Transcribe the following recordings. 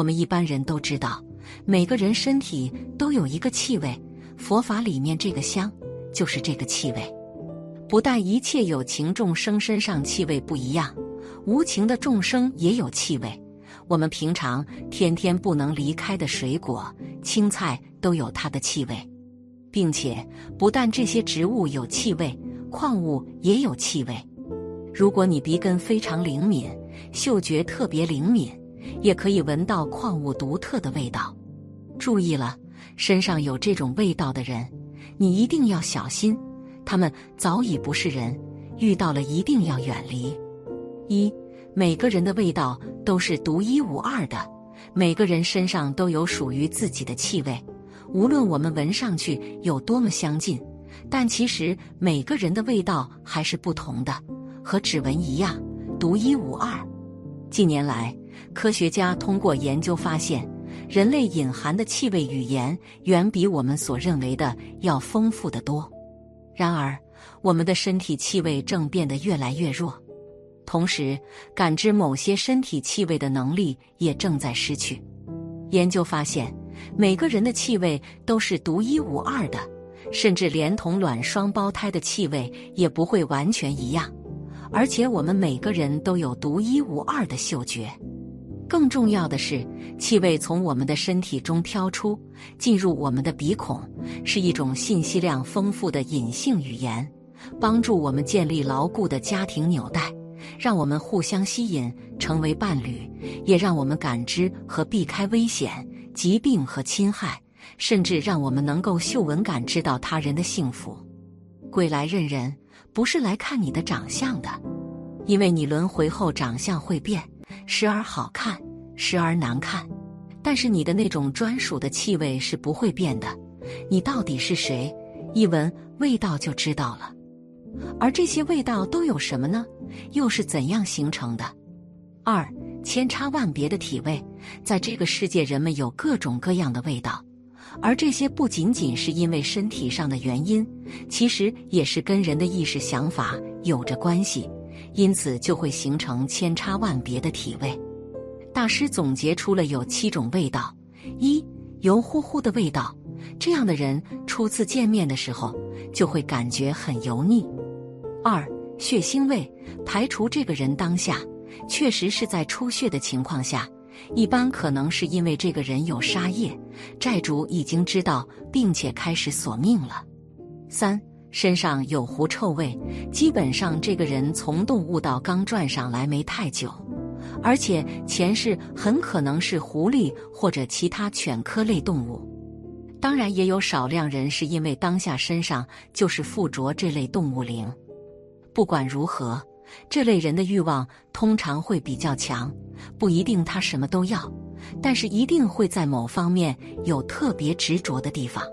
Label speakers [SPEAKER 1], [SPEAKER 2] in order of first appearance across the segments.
[SPEAKER 1] 我们一般人都知道，每个人身体都有一个气味，佛法里面这个香就是这个气味。不但一切有情众生身上气味不一样，无情的众生也有气味。我们平常天天不能离开的水果、青菜都有它的气味，并且不但这些植物有气味，矿物也有气味。如果你鼻根非常灵敏，嗅觉特别灵敏，也可以闻到矿物独特的味道。注意了，身上有这种味道的人，你一定要小心。他们早已不是人，遇到了一定要远离。一，每个人的味道都是独一无二的，每个人身上都有属于自己的气味，无论我们闻上去有多么相近，但其实每个人的味道还是不同的，和指纹一样，独一无二。近年来，科学家通过研究发现，人类隐含的气味语言远比我们所认为的要丰富的多。然而，我们的身体气味正变得越来越弱，同时感知某些身体气味的能力也正在失去。研究发现，每个人的气味都是独一无二的，甚至连同卵双胞胎的气味也不会完全一样。而且，我们每个人都有独一无二的嗅觉。更重要的是，气味从我们的身体中飘出，进入我们的鼻孔，是一种信息量丰富的隐性语言，帮助我们建立牢固的家庭纽带，让我们互相吸引，成为伴侣，也让我们感知和避开危险、疾病和侵害，甚至让我们能够嗅闻感知到他人的幸福。鬼来认人，不是来看你的长相的，因为你轮回后长相会变。时而好看，时而难看，但是你的那种专属的气味是不会变的。你到底是谁？一闻味道就知道了。而这些味道都有什么呢？又是怎样形成的？二千差万别的体味，在这个世界，人们有各种各样的味道，而这些不仅仅是因为身体上的原因，其实也是跟人的意识想法有着关系。因此就会形成千差万别的体味。大师总结出了有七种味道：一、油乎乎的味道，这样的人初次见面的时候就会感觉很油腻；二、血腥味，排除这个人当下确实是在出血的情况下，一般可能是因为这个人有杀业，债主已经知道并且开始索命了；三。身上有狐臭味，基本上这个人从动物到刚转上来没太久，而且前世很可能是狐狸或者其他犬科类动物。当然，也有少量人是因为当下身上就是附着这类动物灵。不管如何，这类人的欲望通常会比较强，不一定他什么都要，但是一定会在某方面有特别执着的地方。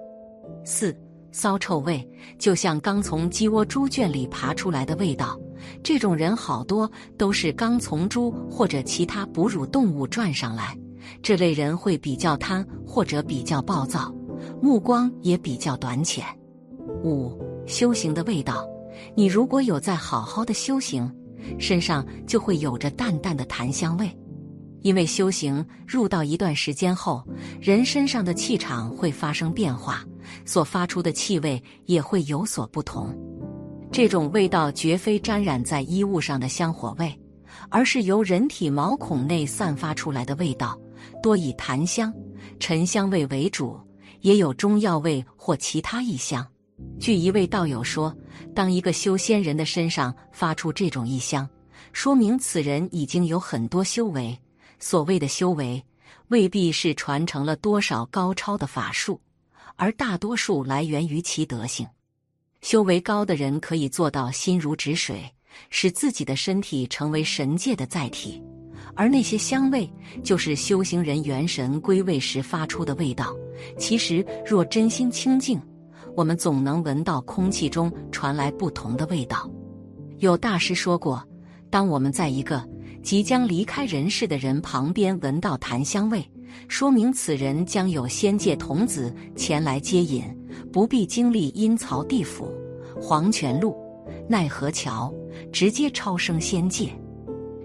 [SPEAKER 1] 四。骚臭味，就像刚从鸡窝猪圈里爬出来的味道。这种人好多都是刚从猪或者其他哺乳动物转上来。这类人会比较贪或者比较暴躁，目光也比较短浅。五修行的味道，你如果有在好好的修行，身上就会有着淡淡的檀香味。因为修行入道一段时间后，人身上的气场会发生变化，所发出的气味也会有所不同。这种味道绝非沾染在衣物上的香火味，而是由人体毛孔内散发出来的味道，多以檀香、沉香味为主，也有中药味或其他异香。据一位道友说，当一个修仙人的身上发出这种异香，说明此人已经有很多修为。所谓的修为，未必是传承了多少高超的法术，而大多数来源于其德性。修为高的人可以做到心如止水，使自己的身体成为神界的载体；而那些香味，就是修行人元神归位时发出的味道。其实，若真心清净，我们总能闻到空气中传来不同的味道。有大师说过，当我们在一个。即将离开人世的人旁边闻到檀香味，说明此人将有仙界童子前来接引，不必经历阴曹地府、黄泉路、奈何桥，直接超生仙界。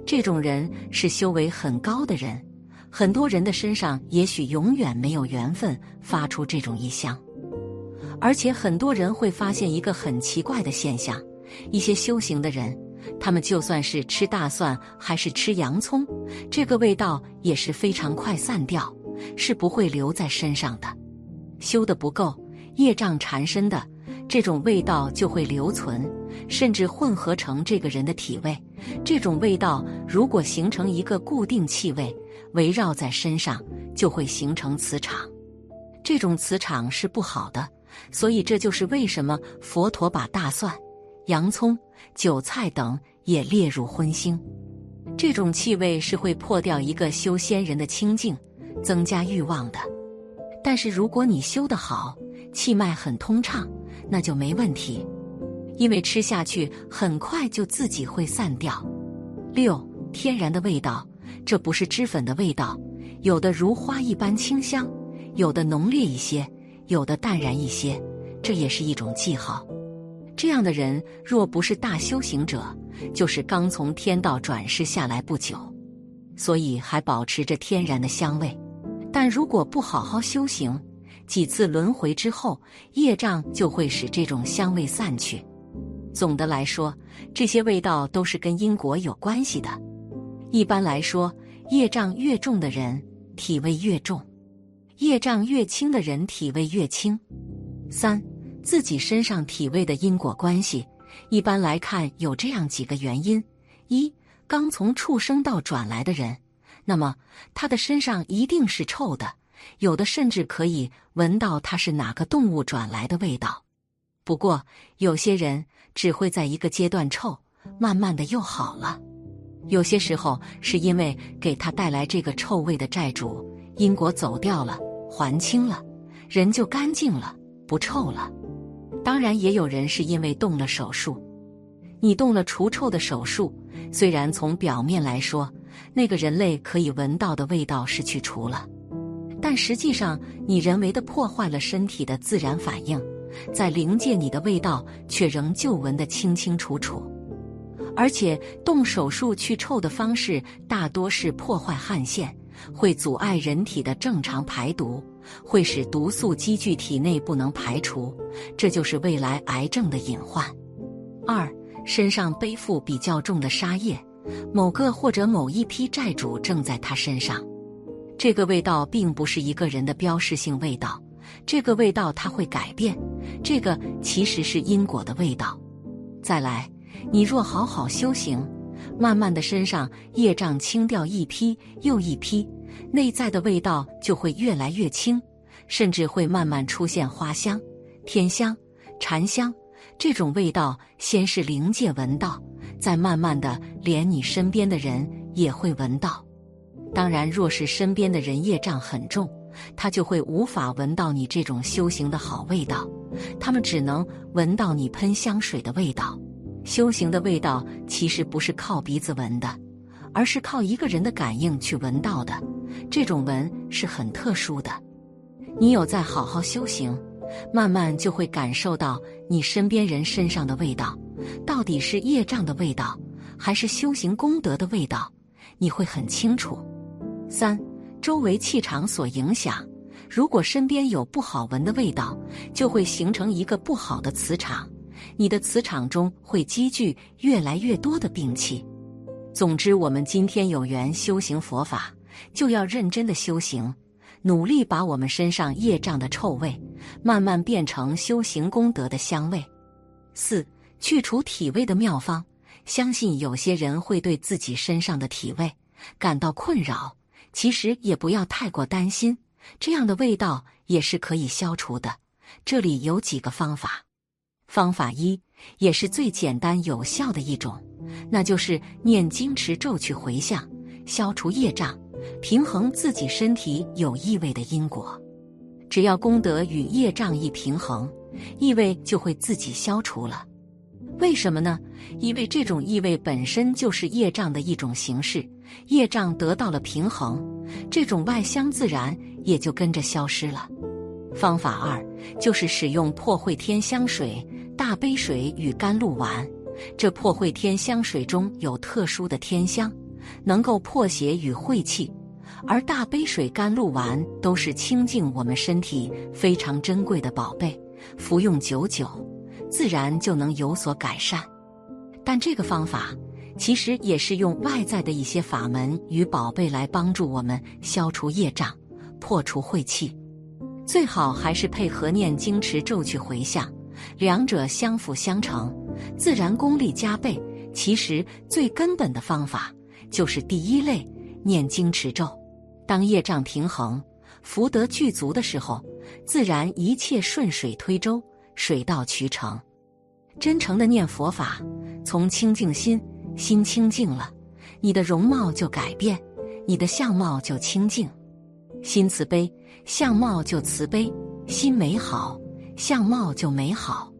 [SPEAKER 1] 这种人是修为很高的人，很多人的身上也许永远没有缘分发出这种异香，而且很多人会发现一个很奇怪的现象：一些修行的人，他们就算是吃大蒜还是吃洋葱，这个味道也是非常快散掉，是不会留在身上的。修的不够，业障缠身的。这种味道就会留存，甚至混合成这个人的体味。这种味道如果形成一个固定气味，围绕在身上，就会形成磁场。这种磁场是不好的，所以这就是为什么佛陀把大蒜、洋葱、韭菜等也列入荤腥。这种气味是会破掉一个修仙人的清净，增加欲望的。但是如果你修得好，气脉很通畅。那就没问题，因为吃下去很快就自己会散掉。六天然的味道，这不是脂粉的味道，有的如花一般清香，有的浓烈一些，有的淡然一些，这也是一种记号。这样的人若不是大修行者，就是刚从天道转世下来不久，所以还保持着天然的香味。但如果不好好修行，几次轮回之后，业障就会使这种香味散去。总的来说，这些味道都是跟因果有关系的。一般来说，业障越重的人体味越重，业障越轻的人体味越轻。三，自己身上体味的因果关系，一般来看有这样几个原因：一，刚从畜生道转来的人，那么他的身上一定是臭的。有的甚至可以闻到他是哪个动物转来的味道，不过有些人只会在一个阶段臭，慢慢的又好了。有些时候是因为给他带来这个臭味的债主因果走掉了，还清了，人就干净了，不臭了。当然也有人是因为动了手术，你动了除臭的手术，虽然从表面来说，那个人类可以闻到的味道是去除了。但实际上，你人为的破坏了身体的自然反应，在灵界你的味道却仍旧闻得清清楚楚。而且动手术去臭的方式大多是破坏汗腺，会阻碍人体的正常排毒，会使毒素积聚体内不能排除，这就是未来癌症的隐患。二，身上背负比较重的杀业，某个或者某一批债主正在他身上。这个味道并不是一个人的标识性味道，这个味道它会改变，这个其实是因果的味道。再来，你若好好修行，慢慢的身上业障清掉一批又一批，内在的味道就会越来越轻，甚至会慢慢出现花香、天香、禅香这种味道。先是灵界闻到，再慢慢的连你身边的人也会闻到。当然，若是身边的人业障很重，他就会无法闻到你这种修行的好味道，他们只能闻到你喷香水的味道。修行的味道其实不是靠鼻子闻的，而是靠一个人的感应去闻到的。这种闻是很特殊的。你有在好好修行，慢慢就会感受到你身边人身上的味道，到底是业障的味道，还是修行功德的味道，你会很清楚。三，周围气场所影响，如果身边有不好闻的味道，就会形成一个不好的磁场，你的磁场中会积聚越来越多的病气。总之，我们今天有缘修行佛法，就要认真的修行，努力把我们身上业障的臭味，慢慢变成修行功德的香味。四，去除体味的妙方，相信有些人会对自己身上的体味感到困扰。其实也不要太过担心，这样的味道也是可以消除的。这里有几个方法。方法一，也是最简单有效的一种，那就是念经持咒去回向，消除业障，平衡自己身体有异味的因果。只要功德与业障一平衡，异味就会自己消除了。为什么呢？因为这种异味本身就是业障的一种形式，业障得到了平衡，这种外香自然也就跟着消失了。方法二就是使用破秽天香水、大杯水与甘露丸。这破秽天香水中有特殊的天香，能够破邪与晦气，而大杯水、甘露丸都是清净我们身体非常珍贵的宝贝，服用久久，自然就能有所改善。但这个方法其实也是用外在的一些法门与宝贝来帮助我们消除业障、破除晦气。最好还是配合念经持咒去回向，两者相辅相成，自然功力加倍。其实最根本的方法就是第一类念经持咒。当业障平衡、福德具足的时候，自然一切顺水推舟、水到渠成。真诚的念佛法，从清净心，心清净了，你的容貌就改变，你的相貌就清净。心慈悲，相貌就慈悲；心美好，相貌就美好。